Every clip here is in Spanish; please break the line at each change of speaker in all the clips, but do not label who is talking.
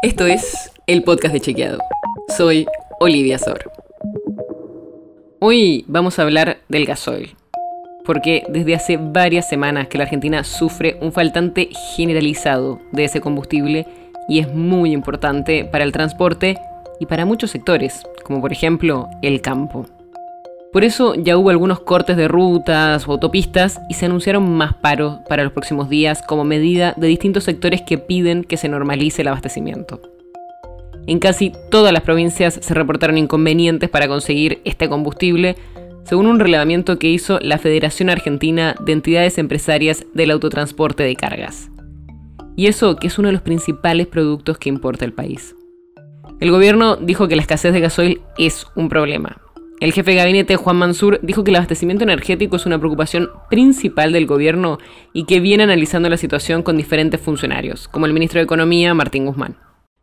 Esto es el podcast de Chequeado. Soy Olivia Sor. Hoy vamos a hablar del gasoil. Porque desde hace varias semanas que la Argentina sufre un faltante generalizado de ese combustible y es muy importante para el transporte y para muchos sectores, como por ejemplo el campo. Por eso ya hubo algunos cortes de rutas o autopistas y se anunciaron más paros para los próximos días como medida de distintos sectores que piden que se normalice el abastecimiento. En casi todas las provincias se reportaron inconvenientes para conseguir este combustible, según un relevamiento que hizo la Federación Argentina de Entidades Empresarias del Autotransporte de Cargas. Y eso que es uno de los principales productos que importa el país. El gobierno dijo que la escasez de gasoil es un problema, el jefe de gabinete, Juan Mansur, dijo que el abastecimiento energético es una preocupación principal del gobierno y que viene analizando la situación con diferentes funcionarios, como el ministro de Economía, Martín Guzmán.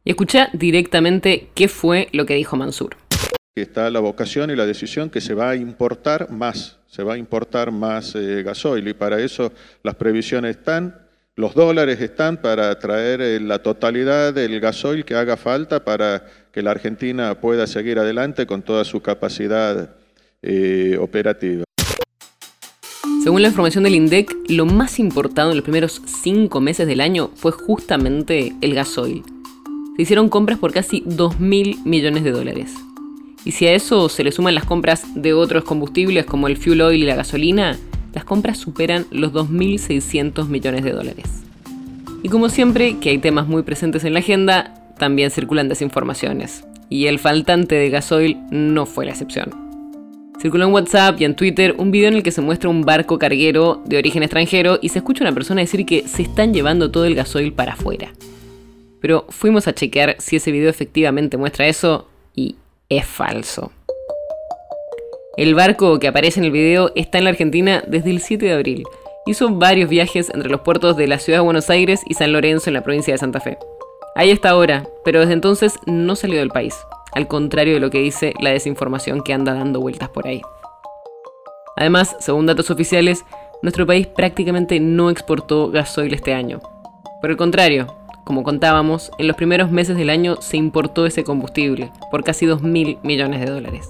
Y escucha directamente qué fue lo que dijo Mansur.
Está la vocación y la decisión que se va a importar más, se va a importar más eh, gasoil y para eso las previsiones están, los dólares están para traer eh, la totalidad del gasoil que haga falta para que la Argentina pueda seguir adelante con toda su capacidad eh, operativa.
Según la información del INDEC, lo más importado en los primeros cinco meses del año fue justamente el gasoil. Se hicieron compras por casi 2.000 millones de dólares. Y si a eso se le suman las compras de otros combustibles como el fuel oil y la gasolina, las compras superan los 2.600 millones de dólares. Y como siempre, que hay temas muy presentes en la agenda, también circulan desinformaciones. Y el faltante de gasoil no fue la excepción. Circuló en WhatsApp y en Twitter un video en el que se muestra un barco carguero de origen extranjero y se escucha una persona decir que se están llevando todo el gasoil para afuera. Pero fuimos a chequear si ese video efectivamente muestra eso y es falso. El barco que aparece en el video está en la Argentina desde el 7 de abril. Hizo varios viajes entre los puertos de la ciudad de Buenos Aires y San Lorenzo en la provincia de Santa Fe. Ahí está ahora, pero desde entonces no salió del país, al contrario de lo que dice la desinformación que anda dando vueltas por ahí. Además, según datos oficiales, nuestro país prácticamente no exportó gasoil este año. Por el contrario, como contábamos, en los primeros meses del año se importó ese combustible por casi 2.000 millones de dólares.